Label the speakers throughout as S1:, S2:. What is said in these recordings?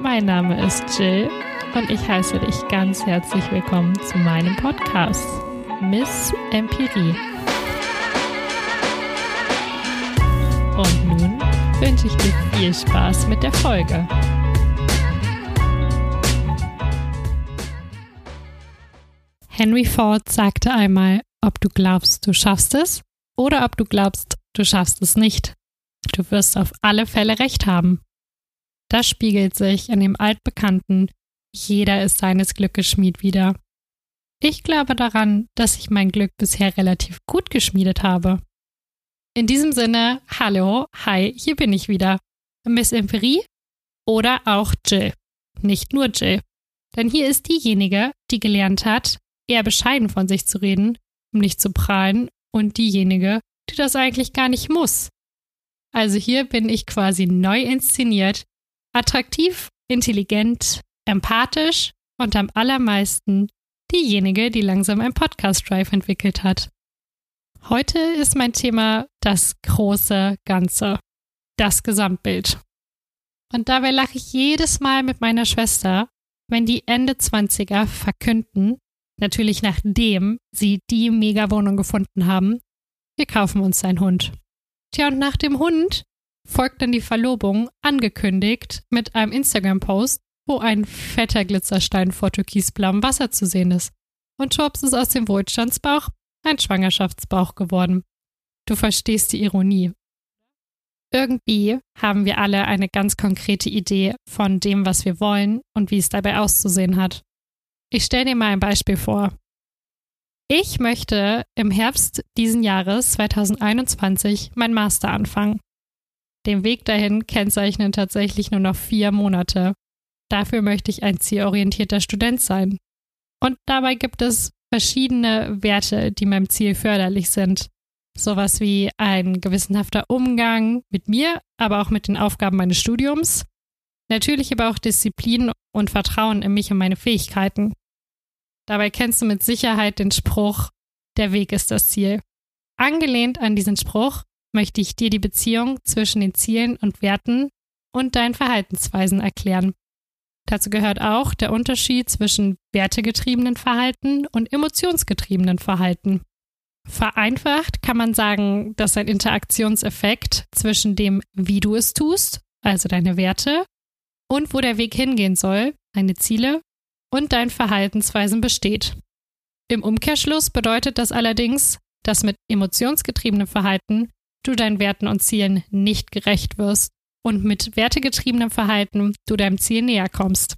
S1: Mein Name ist Jill und ich heiße dich ganz herzlich willkommen zu meinem Podcast Miss Empirie. Und nun wünsche ich dir viel Spaß mit der Folge. Henry Ford sagte einmal, ob du glaubst, du schaffst es oder ob du glaubst, du schaffst es nicht. Du wirst auf alle Fälle recht haben. Das spiegelt sich in dem altbekannten Jeder ist seines Glückes Schmied wieder. Ich glaube daran, dass ich mein Glück bisher relativ gut geschmiedet habe. In diesem Sinne, hallo, hi, hier bin ich wieder. Miss Empirie oder auch Jill. Nicht nur Jill. Denn hier ist diejenige, die gelernt hat, eher bescheiden von sich zu reden, um nicht zu prahlen, und diejenige, die das eigentlich gar nicht muss. Also hier bin ich quasi neu inszeniert, attraktiv, intelligent, empathisch und am allermeisten diejenige, die langsam ein Podcast-Drive entwickelt hat. Heute ist mein Thema das große Ganze, das Gesamtbild. Und dabei lache ich jedes Mal mit meiner Schwester, wenn die Ende 20er verkünden, natürlich nachdem sie die Megawohnung gefunden haben, wir kaufen uns einen Hund. Tja, und nach dem Hund folgt dann die Verlobung, angekündigt mit einem Instagram-Post, wo ein fetter Glitzerstein vor türkisblauem Wasser zu sehen ist. Und schwupps ist aus dem Wohlstandsbauch ein Schwangerschaftsbauch geworden. Du verstehst die Ironie. Irgendwie haben wir alle eine ganz konkrete Idee von dem, was wir wollen und wie es dabei auszusehen hat. Ich stelle dir mal ein Beispiel vor. Ich möchte im Herbst diesen Jahres 2021 mein Master anfangen. Den Weg dahin kennzeichnen tatsächlich nur noch vier Monate. Dafür möchte ich ein zielorientierter Student sein. Und dabei gibt es verschiedene Werte, die meinem Ziel förderlich sind. Sowas wie ein gewissenhafter Umgang mit mir, aber auch mit den Aufgaben meines Studiums. Natürlich aber auch Disziplin und Vertrauen in mich und meine Fähigkeiten. Dabei kennst du mit Sicherheit den Spruch, der Weg ist das Ziel. Angelehnt an diesen Spruch möchte ich dir die Beziehung zwischen den Zielen und Werten und deinen Verhaltensweisen erklären. Dazu gehört auch der Unterschied zwischen wertegetriebenen Verhalten und emotionsgetriebenen Verhalten. Vereinfacht kann man sagen, dass ein Interaktionseffekt zwischen dem, wie du es tust, also deine Werte, und wo der Weg hingehen soll, deine Ziele und deinen Verhaltensweisen besteht. Im Umkehrschluss bedeutet das allerdings, dass mit emotionsgetriebenem Verhalten du deinen Werten und Zielen nicht gerecht wirst und mit wertegetriebenem Verhalten du deinem Ziel näher kommst.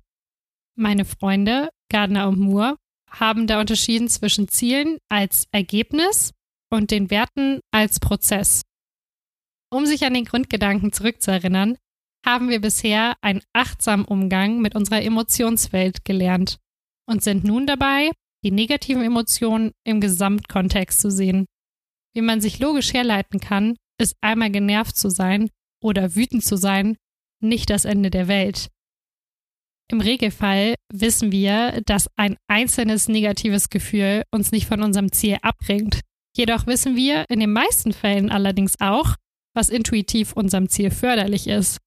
S1: Meine Freunde, Gardner und Moore, haben da unterschieden zwischen Zielen als Ergebnis und den Werten als Prozess. Um sich an den Grundgedanken zurückzuerinnern, haben wir bisher einen achtsamen Umgang mit unserer Emotionswelt gelernt und sind nun dabei, die negativen Emotionen im Gesamtkontext zu sehen. Wie man sich logisch herleiten kann, ist einmal genervt zu sein oder wütend zu sein nicht das Ende der Welt. Im Regelfall wissen wir, dass ein einzelnes negatives Gefühl uns nicht von unserem Ziel abbringt. Jedoch wissen wir in den meisten Fällen allerdings auch, was intuitiv unserem Ziel förderlich ist.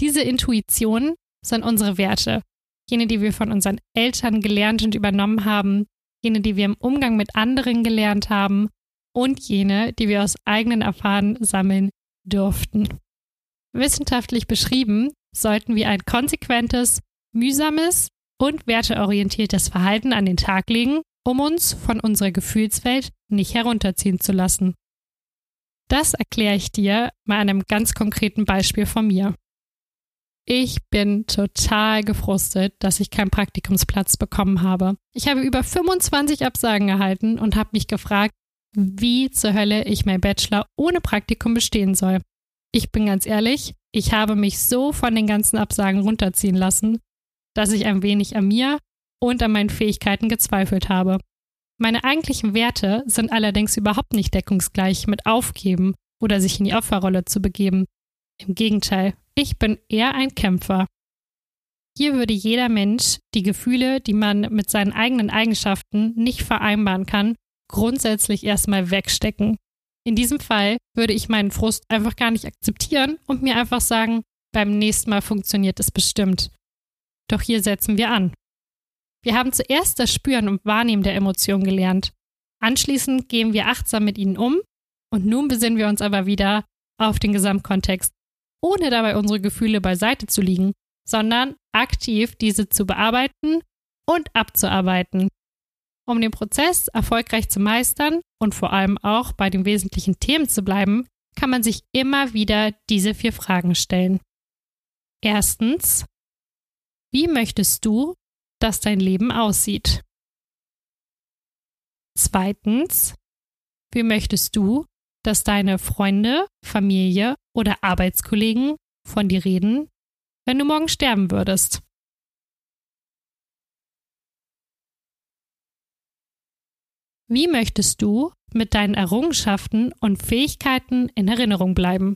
S1: Diese Intuitionen sind unsere Werte, jene, die wir von unseren Eltern gelernt und übernommen haben, jene, die wir im Umgang mit anderen gelernt haben und jene, die wir aus eigenen Erfahrungen sammeln durften. Wissenschaftlich beschrieben sollten wir ein konsequentes, mühsames und werteorientiertes Verhalten an den Tag legen, um uns von unserer Gefühlswelt nicht herunterziehen zu lassen. Das erkläre ich dir mal einem ganz konkreten Beispiel von mir. Ich bin total gefrustet, dass ich keinen Praktikumsplatz bekommen habe. Ich habe über 25 Absagen erhalten und habe mich gefragt, wie zur Hölle ich mein Bachelor ohne Praktikum bestehen soll. Ich bin ganz ehrlich, ich habe mich so von den ganzen Absagen runterziehen lassen, dass ich ein wenig an mir und an meinen Fähigkeiten gezweifelt habe. Meine eigentlichen Werte sind allerdings überhaupt nicht deckungsgleich mit Aufgeben oder sich in die Opferrolle zu begeben. Im Gegenteil, ich bin eher ein Kämpfer. Hier würde jeder Mensch die Gefühle, die man mit seinen eigenen Eigenschaften nicht vereinbaren kann, grundsätzlich erstmal wegstecken. In diesem Fall würde ich meinen Frust einfach gar nicht akzeptieren und mir einfach sagen, beim nächsten Mal funktioniert es bestimmt. Doch hier setzen wir an. Wir haben zuerst das Spüren und Wahrnehmen der Emotionen gelernt. Anschließend gehen wir achtsam mit ihnen um und nun besinnen wir uns aber wieder auf den Gesamtkontext, ohne dabei unsere Gefühle beiseite zu liegen, sondern aktiv diese zu bearbeiten und abzuarbeiten. Um den Prozess erfolgreich zu meistern und vor allem auch bei den wesentlichen Themen zu bleiben, kann man sich immer wieder diese vier Fragen stellen. Erstens, wie möchtest du, dass dein Leben aussieht? Zweitens, wie möchtest du, dass deine Freunde, Familie oder Arbeitskollegen von dir reden, wenn du morgen sterben würdest? Wie möchtest du mit deinen Errungenschaften und Fähigkeiten in Erinnerung bleiben?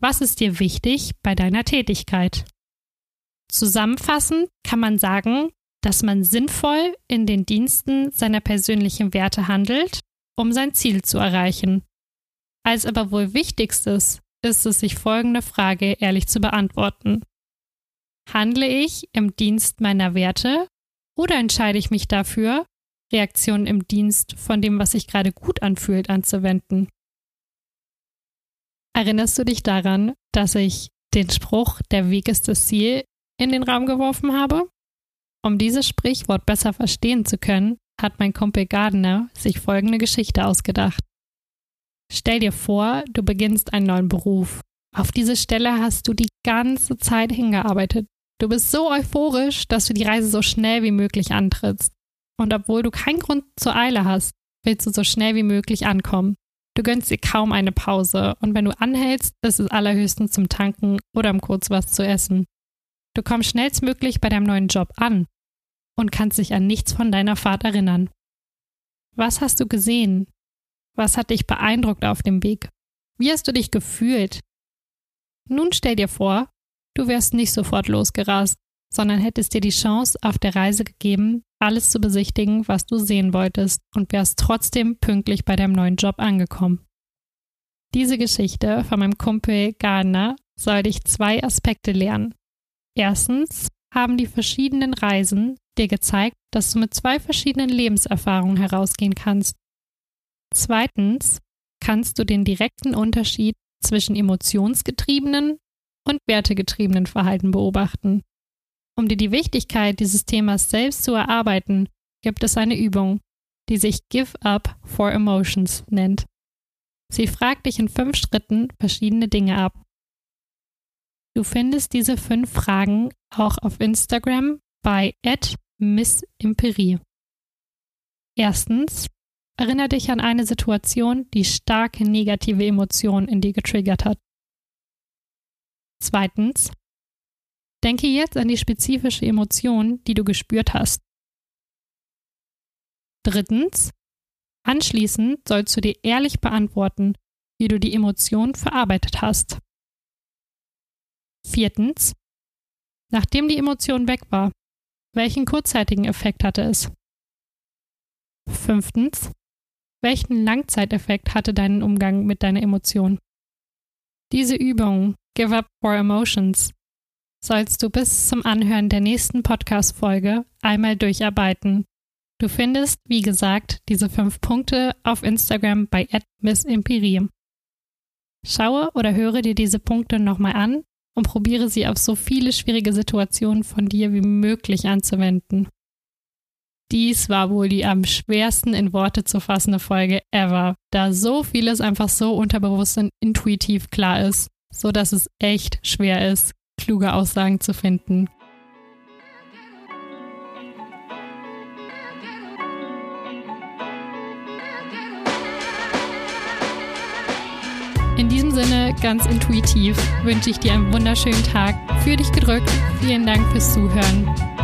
S1: Was ist dir wichtig bei deiner Tätigkeit? Zusammenfassend kann man sagen, dass man sinnvoll in den Diensten seiner persönlichen Werte handelt, um sein Ziel zu erreichen. Als aber wohl wichtigstes ist es, sich folgende Frage ehrlich zu beantworten. Handle ich im Dienst meiner Werte oder entscheide ich mich dafür, Reaktionen im Dienst von dem, was sich gerade gut anfühlt, anzuwenden? Erinnerst du dich daran, dass ich den Spruch, der Weg ist das Ziel, in den Raum geworfen habe? Um dieses Sprichwort besser verstehen zu können, hat mein Kumpel Gardner sich folgende Geschichte ausgedacht. Stell dir vor, du beginnst einen neuen Beruf. Auf diese Stelle hast du die ganze Zeit hingearbeitet. Du bist so euphorisch, dass du die Reise so schnell wie möglich antrittst. Und obwohl du keinen Grund zur Eile hast, willst du so schnell wie möglich ankommen. Du gönnst dir kaum eine Pause und wenn du anhältst, ist es allerhöchstens zum Tanken oder um kurz was zu essen. Du kommst schnellstmöglich bei deinem neuen Job an und kannst dich an nichts von deiner Fahrt erinnern. Was hast du gesehen? Was hat dich beeindruckt auf dem Weg? Wie hast du dich gefühlt? Nun stell dir vor, du wärst nicht sofort losgerast, sondern hättest dir die Chance auf der Reise gegeben, alles zu besichtigen, was du sehen wolltest, und wärst trotzdem pünktlich bei deinem neuen Job angekommen. Diese Geschichte von meinem Kumpel Gardner soll dich zwei Aspekte lernen. Erstens haben die verschiedenen Reisen dir gezeigt, dass du mit zwei verschiedenen Lebenserfahrungen herausgehen kannst. Zweitens kannst du den direkten Unterschied zwischen emotionsgetriebenen und wertegetriebenen Verhalten beobachten. Um dir die Wichtigkeit dieses Themas selbst zu erarbeiten, gibt es eine Übung, die sich Give Up for Emotions nennt. Sie fragt dich in fünf Schritten verschiedene Dinge ab. Du findest diese fünf Fragen auch auf Instagram bei Miss Imperie. Erstens, erinnere dich an eine Situation, die starke negative Emotionen in dir getriggert hat. Zweitens, denke jetzt an die spezifische Emotion, die du gespürt hast. Drittens, anschließend sollst du dir ehrlich beantworten, wie du die Emotion verarbeitet hast. Viertens, nachdem die Emotion weg war, welchen kurzzeitigen Effekt hatte es? Fünftens. Welchen Langzeiteffekt hatte dein Umgang mit deiner Emotion? Diese Übung, Give Up for Emotions, sollst du bis zum Anhören der nächsten Podcast-Folge einmal durcharbeiten. Du findest, wie gesagt, diese fünf Punkte auf Instagram bei @missimperie. Schaue oder höre dir diese Punkte nochmal an und probiere sie auf so viele schwierige Situationen von dir wie möglich anzuwenden. Dies war wohl die am schwersten in Worte zu fassende Folge ever, da so vieles einfach so unterbewusst und intuitiv klar ist, so dass es echt schwer ist, kluge Aussagen zu finden. In diesem Sinne, ganz intuitiv, wünsche ich dir einen wunderschönen Tag. Für dich gedrückt. Vielen Dank fürs Zuhören